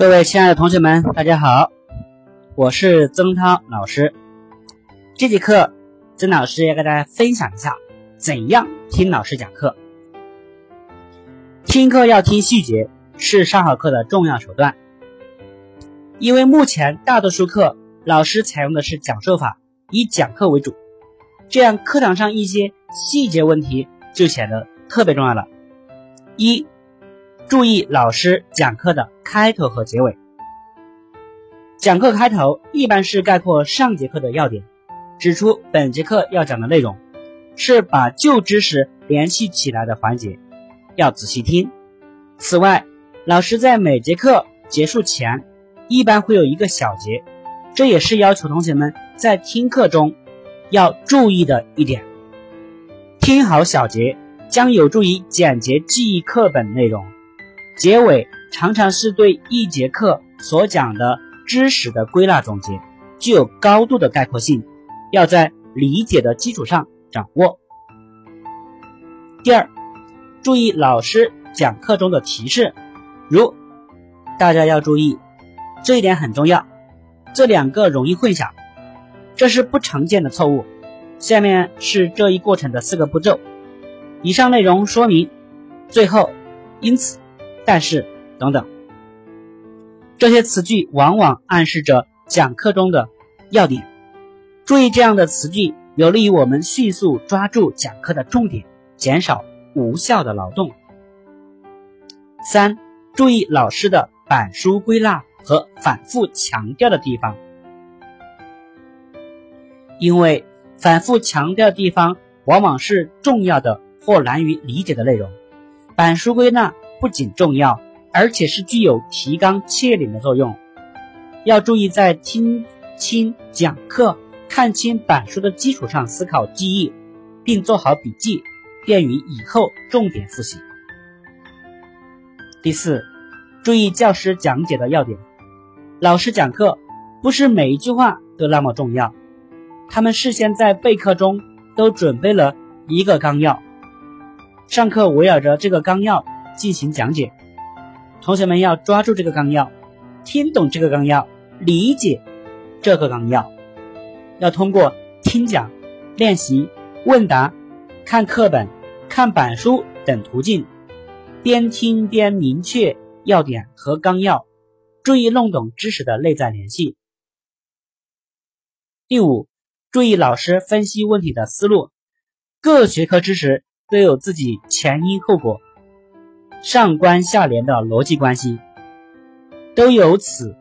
各位亲爱的同学们，大家好，我是曾涛老师。这节课，曾老师要跟大家分享一下怎样听老师讲课。听课要听细节，是上好课的重要手段。因为目前大多数课老师采用的是讲授法，以讲课为主，这样课堂上一些细节问题就显得特别重要了。一注意老师讲课的开头和结尾。讲课开头一般是概括上节课的要点，指出本节课要讲的内容，是把旧知识联系起来的环节，要仔细听。此外，老师在每节课结束前，一般会有一个小结，这也是要求同学们在听课中要注意的一点。听好小结，将有助于简洁记忆课本内容。结尾常常是对一节课所讲的知识的归纳总结，具有高度的概括性，要在理解的基础上掌握。第二，注意老师讲课中的提示，如大家要注意，这一点很重要，这两个容易混淆，这是不常见的错误。下面是这一过程的四个步骤，以上内容说明，最后，因此。但是，等等，这些词句往往暗示着讲课中的要点。注意这样的词句，有利于我们迅速抓住讲课的重点，减少无效的劳动。三、注意老师的板书归纳和反复强调的地方，因为反复强调的地方往往是重要的或难于理解的内容。板书归纳。不仅重要，而且是具有提纲挈领的作用。要注意在听清讲课、看清板书的基础上思考记忆，并做好笔记，便于以后重点复习。第四，注意教师讲解的要点。老师讲课不是每一句话都那么重要，他们事先在备课中都准备了一个纲要，上课围绕着这个纲要。进行讲解，同学们要抓住这个纲要，听懂这个纲要，理解这个纲要，要通过听讲、练习、问答、看课本、看板书等途径，边听边明确要点和纲要，注意弄懂知识的内在联系。第五，注意老师分析问题的思路，各学科知识都有自己前因后果。上关下联的逻辑关系，都由此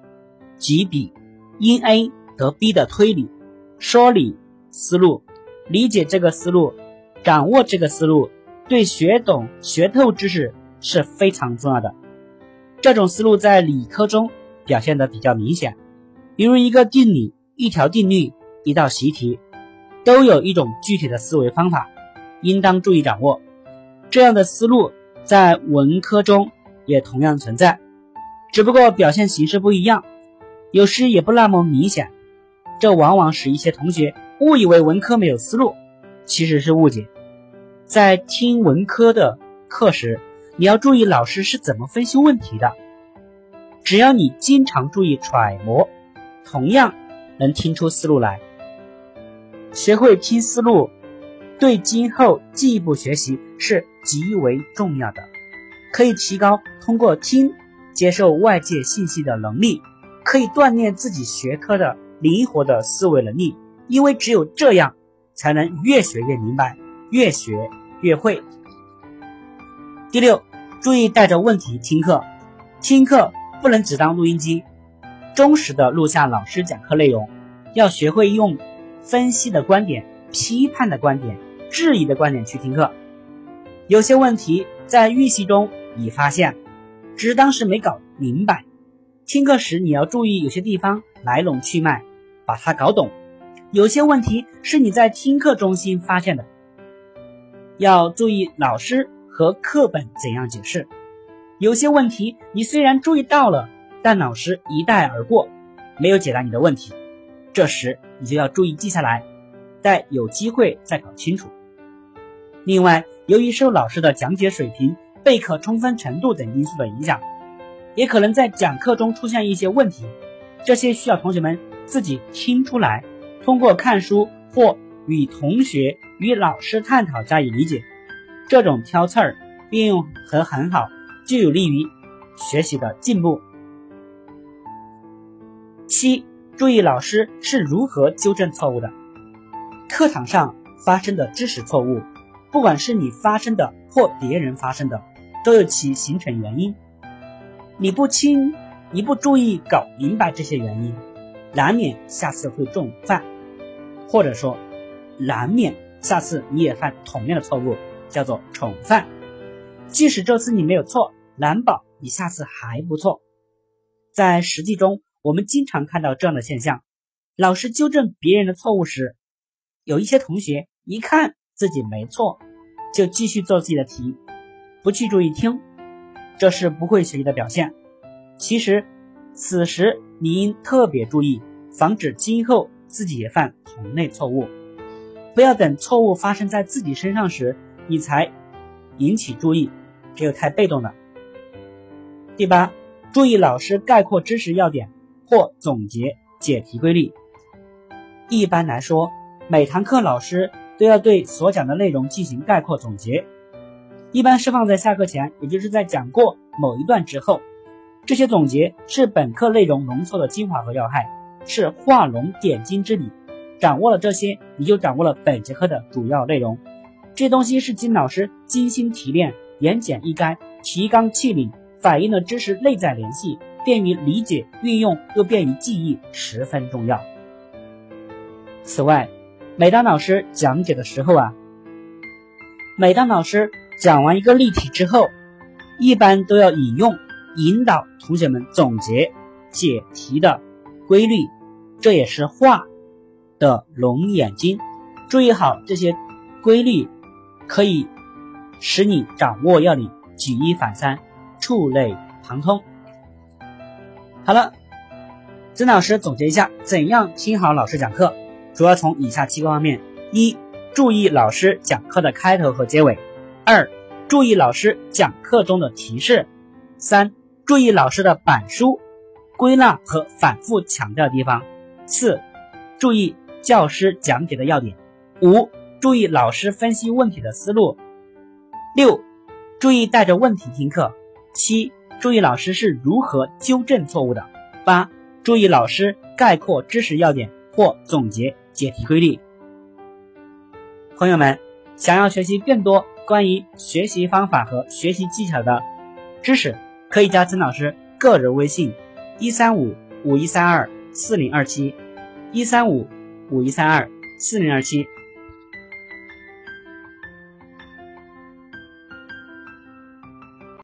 及彼，因 A 得 B 的推理、说理思路，理解这个思路，掌握这个思路，对学懂学透知识是非常重要的。这种思路在理科中表现的比较明显，比如一个定理、一条定律、一道习题，都有一种具体的思维方法，应当注意掌握。这样的思路。在文科中也同样存在，只不过表现形式不一样，有时也不那么明显。这往往使一些同学误以为文科没有思路，其实是误解。在听文科的课时，你要注意老师是怎么分析问题的。只要你经常注意揣摩，同样能听出思路来。学会听思路，对今后进一步学习是。极为重要的，可以提高通过听接受外界信息的能力，可以锻炼自己学科的灵活的思维能力，因为只有这样，才能越学越明白，越学越会。第六，注意带着问题听课，听课不能只当录音机，忠实的录下老师讲课内容，要学会用分析的观点、批判的观点、质疑的观点去听课。有些问题在预习中已发现，只是当时没搞明白。听课时你要注意有些地方来龙去脉，把它搞懂。有些问题是你在听课中心发现的，要注意老师和课本怎样解释。有些问题你虽然注意到了，但老师一带而过，没有解答你的问题。这时你就要注意记下来，待有机会再搞清楚。另外，由于受老师的讲解水平、备课充分程度等因素的影响，也可能在讲课中出现一些问题，这些需要同学们自己听出来，通过看书或与同学、与老师探讨加以理解。这种挑刺儿运用和很好，就有利于学习的进步。七，注意老师是如何纠正错误的。课堂上发生的知识错误，不管是你发生的或别人发生的，都有其形成原因。你不清，你不注意搞明白这些原因，难免下次会重犯，或者说，难免下次你也犯同样的错误，叫做重犯。即使这次你没有错，难保你下次还不错。在实际中，我们经常看到这样的现象：老师纠正别人的错误时，有一些同学一看自己没错，就继续做自己的题，不去注意听。这是不会学习的表现。其实，此时你应特别注意，防止今后自己也犯同类错误。不要等错误发生在自己身上时，你才引起注意，这又太被动了。第八，注意老师概括知识要点或总结解题规律。一般来说，每堂课老师都要对所讲的内容进行概括总结。一般是放在下课前，也就是在讲过某一段之后。这些总结是本课内容浓缩的精华和要害，是画龙点睛之笔。掌握了这些，你就掌握了本节课的主要内容。这东西是金老师精心提炼、言简意赅、提纲挈领，反映了知识内在联系，便于理解运用，又便于记忆，十分重要。此外，每当老师讲解的时候啊，每当老师讲完一个例题之后，一般都要引用，引导同学们总结解题的规律，这也是画的龙眼睛。注意好这些规律，可以使你掌握要领，举一反三，触类旁通。好了，曾老师总结一下，怎样听好老师讲课，主要从以下七个方面：一、注意老师讲课的开头和结尾。二、注意老师讲课中的提示；三、注意老师的板书、归纳和反复强调的地方；四、注意教师讲解的要点；五、注意老师分析问题的思路；六、注意带着问题听课；七、注意老师是如何纠正错误的；八、注意老师概括知识要点或总结解题规律。朋友们，想要学习更多。关于学习方法和学习技巧的知识，可以加曾老师个人微信：一三五五一三二四零二七，一三五五一三二四零二七。